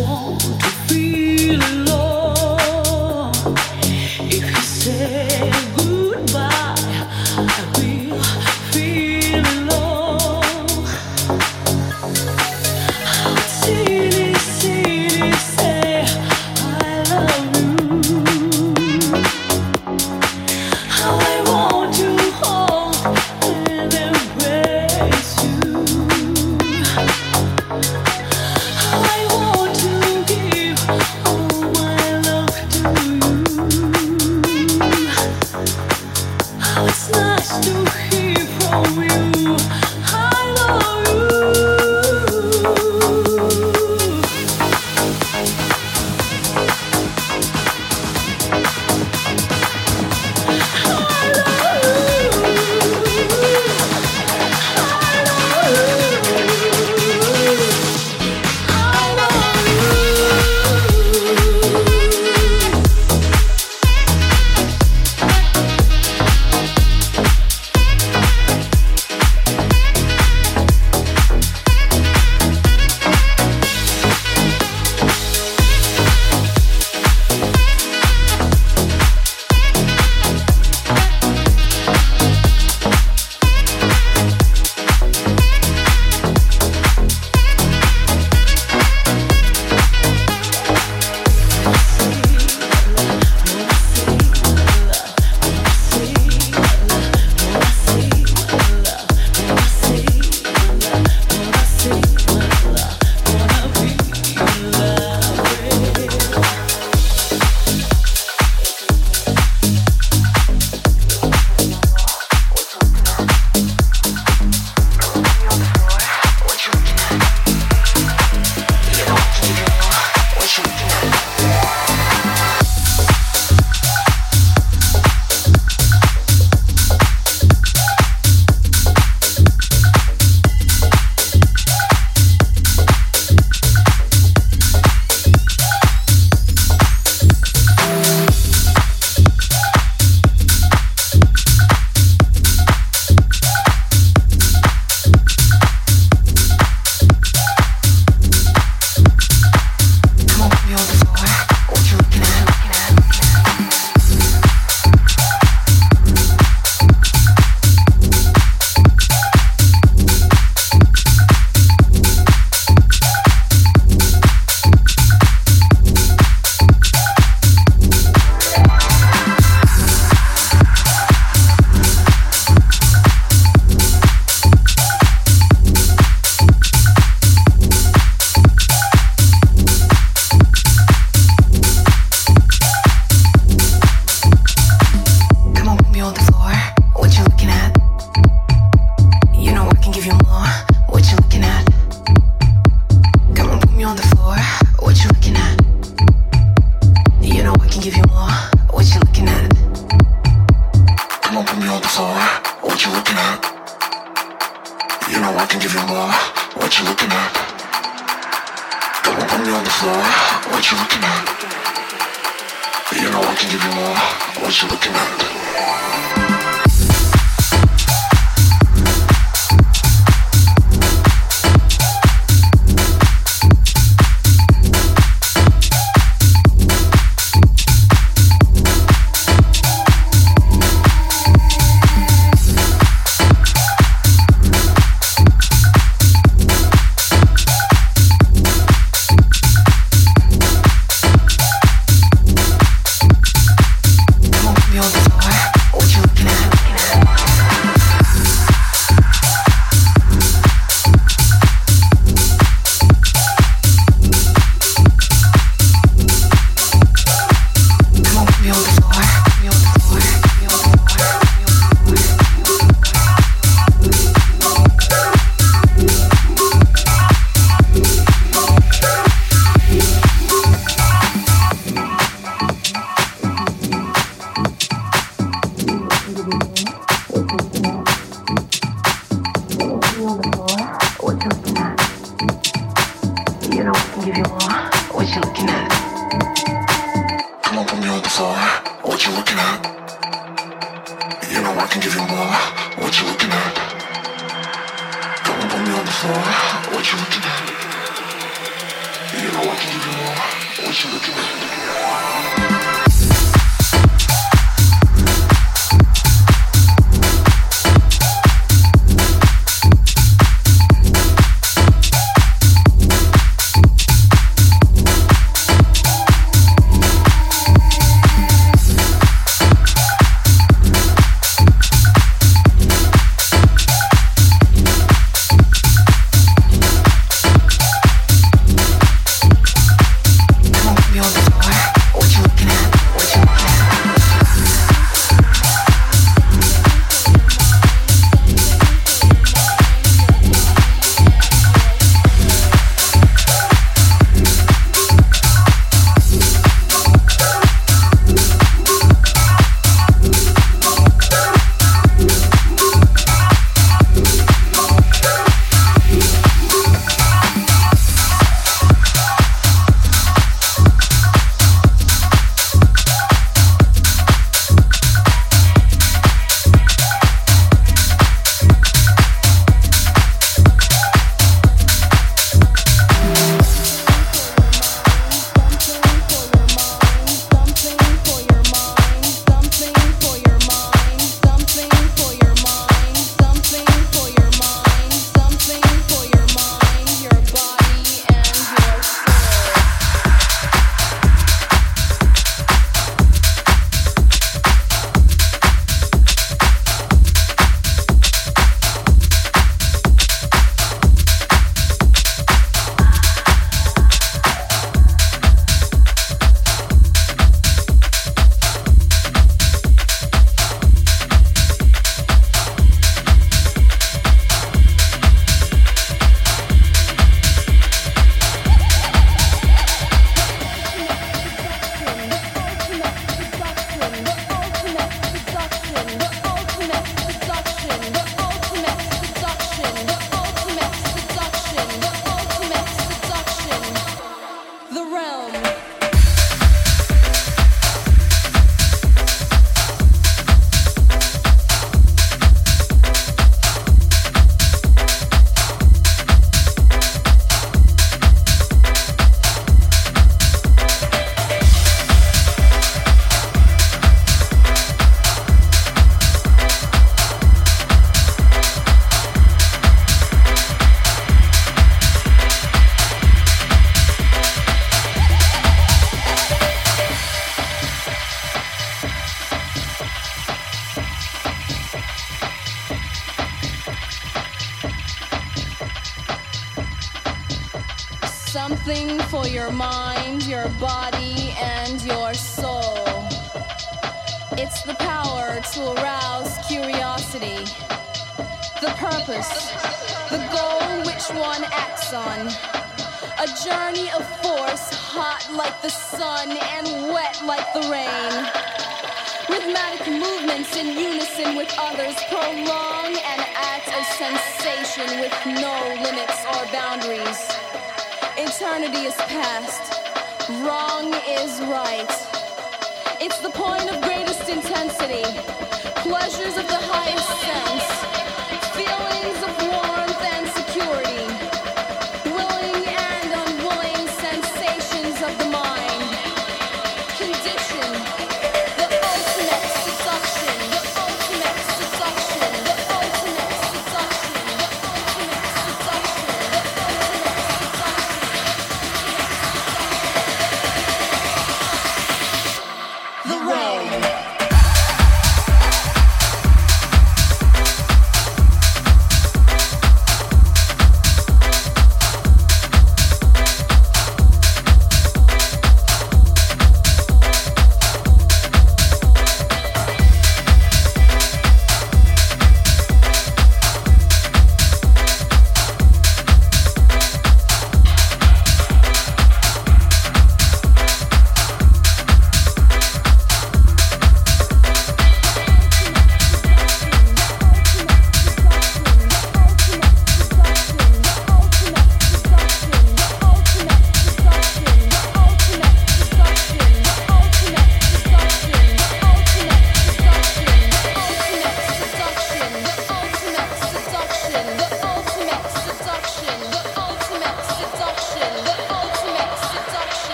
cold. sun. A journey of force, hot like the sun and wet like the rain. Rhythmic movements in unison with others prolong an act of sensation with no limits or boundaries. Eternity is past, wrong is right. It's the point of greatest intensity, pleasures of the highest.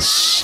Dance.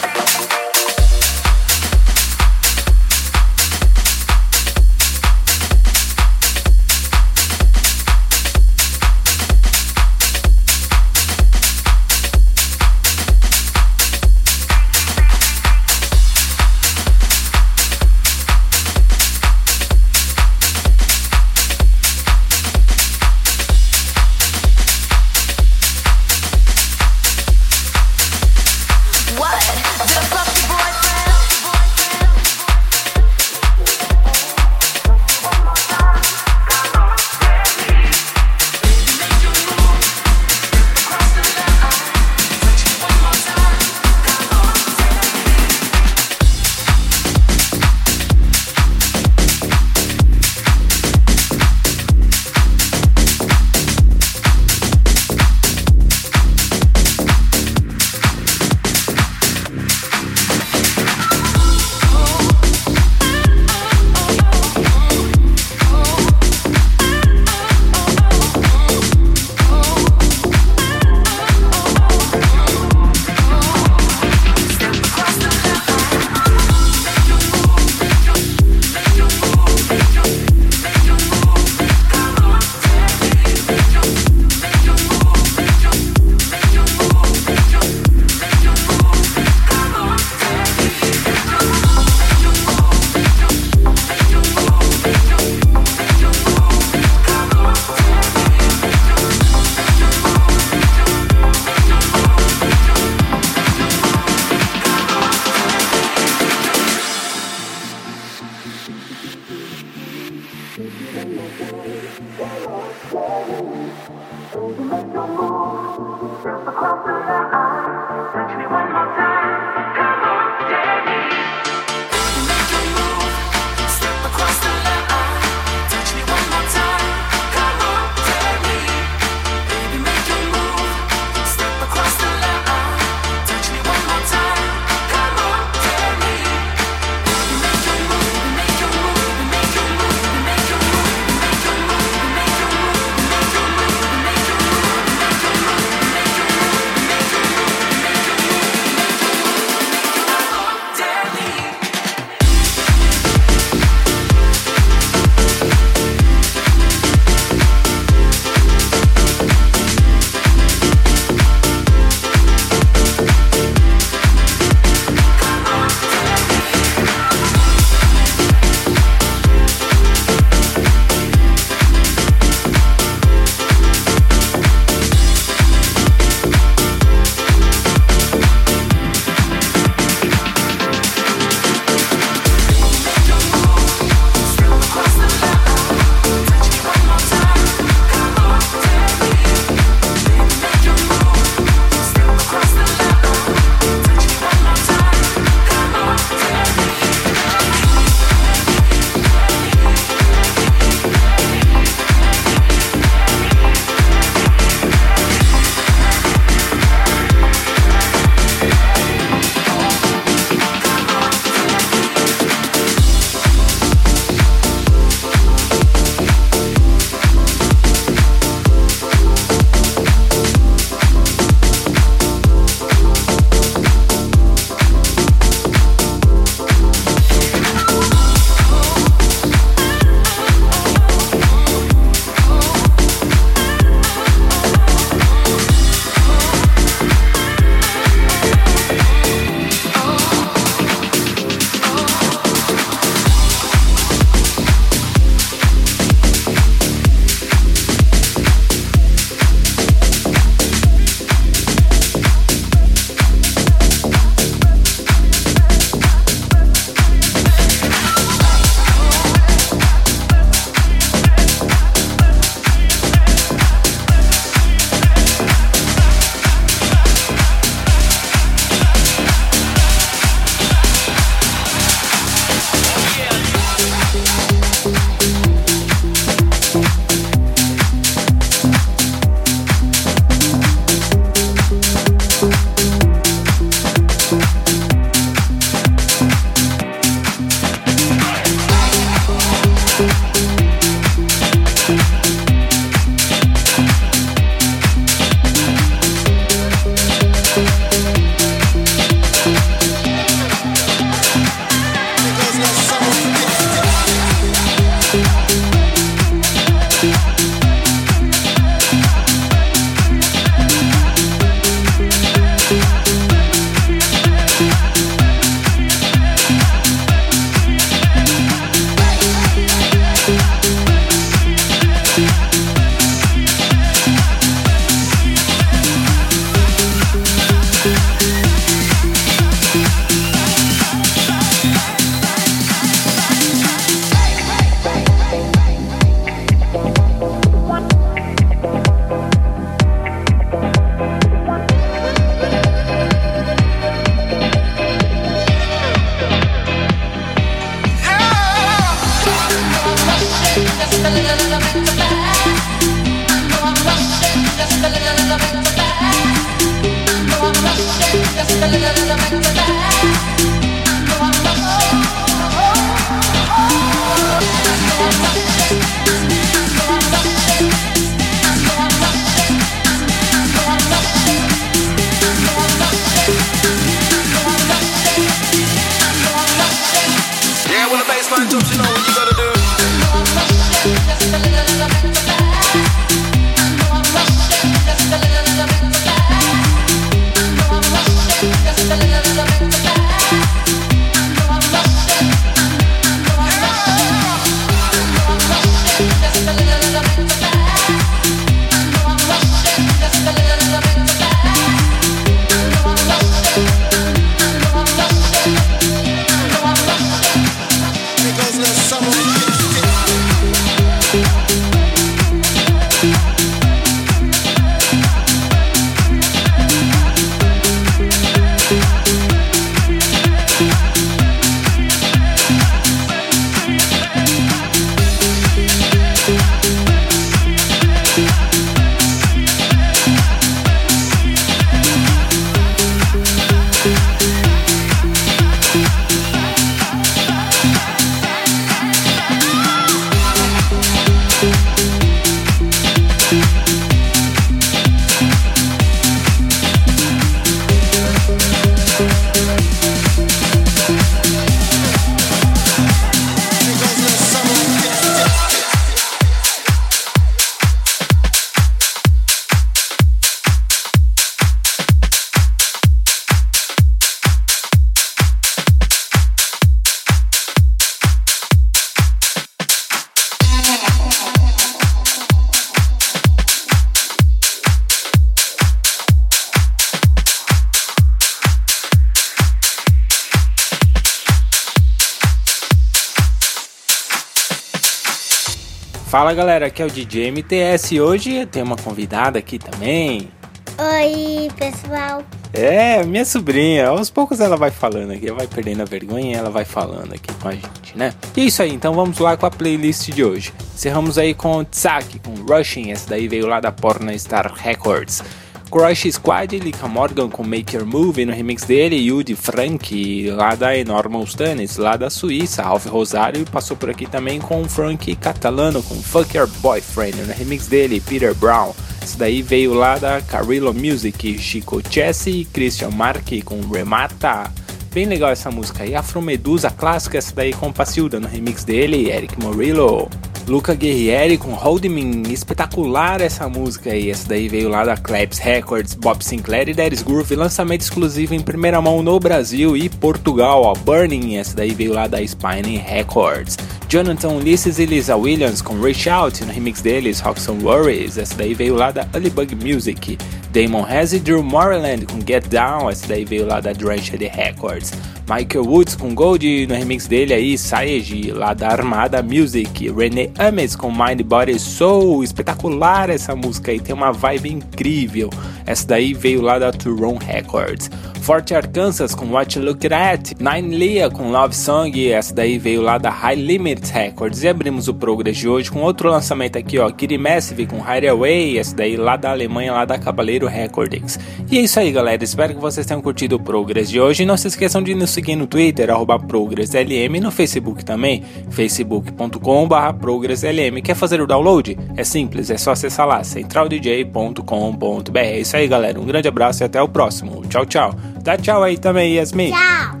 Fala galera, aqui é o DJ MTS e hoje tem uma convidada aqui também. Oi, pessoal. É, minha sobrinha. Aos poucos ela vai falando aqui, vai perdendo a vergonha e ela vai falando aqui com a gente, né? E é isso aí, então vamos lá com a playlist de hoje. Encerramos aí com Tsaki, com Rushing, essa daí veio lá da Porna Star Records. Crush Squad, Lika Morgan com Make Your Move no remix dele, Yudi Frank lá da Enormous Tunis, lá da Suíça, Ralph Rosário passou por aqui também com Frank Catalano com Fuck Your Boyfriend no remix dele, Peter Brown. Isso daí veio lá da Carillo Music, Chico Chesse e Christian Marque com Remata. Bem legal essa música aí, Afro Medusa clássica, essa daí com Pacilda no remix dele, Eric Morillo. Luca Guerrieri com Hold Me, espetacular essa música aí. Essa daí veio lá da Claps Records, Bob Sinclair e Daddy's Groove, lançamento exclusivo em primeira mão no Brasil e Portugal, ó, Burning, essa daí veio lá da Spine Records. Jonathan Ulysses e Lisa Williams com Reach Out no remix deles, Roxon Worries, essa daí veio lá da Bug Music. Damon Hess e Drew Moreland com Get Down, essa daí veio lá da Drenched Records. Michael Woods com Gold no remix dele aí, Saeji, lá da Armada Music. René Ames com Mind Body Soul, espetacular essa música aí, tem uma vibe incrível. Essa daí veio lá da Turon Records. Forte Arkansas com What You Look At, Nine Leah com Love Song, essa daí veio lá da High Limits Records. E abrimos o Progress de hoje com outro lançamento aqui, ó, Kitty Massive com Hideaway, essa daí lá da Alemanha, lá da Cabaleiro Recordings. E é isso aí, galera, espero que vocês tenham curtido o Progress de hoje. E não se esqueçam de nos seguir no Twitter, arroba ProgressLM, e no Facebook também, facebook.com.br ProgressLM. Quer fazer o download? É simples, é só acessar lá, centraldj.com.br. É isso aí, galera, um grande abraço e até o próximo. Tchau, tchau. Dá tchau aí também, Yasmin. Tchau.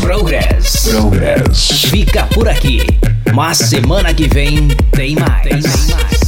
Progress. Progress. Fica por aqui. Mas semana que vem tem mais. Tem mais.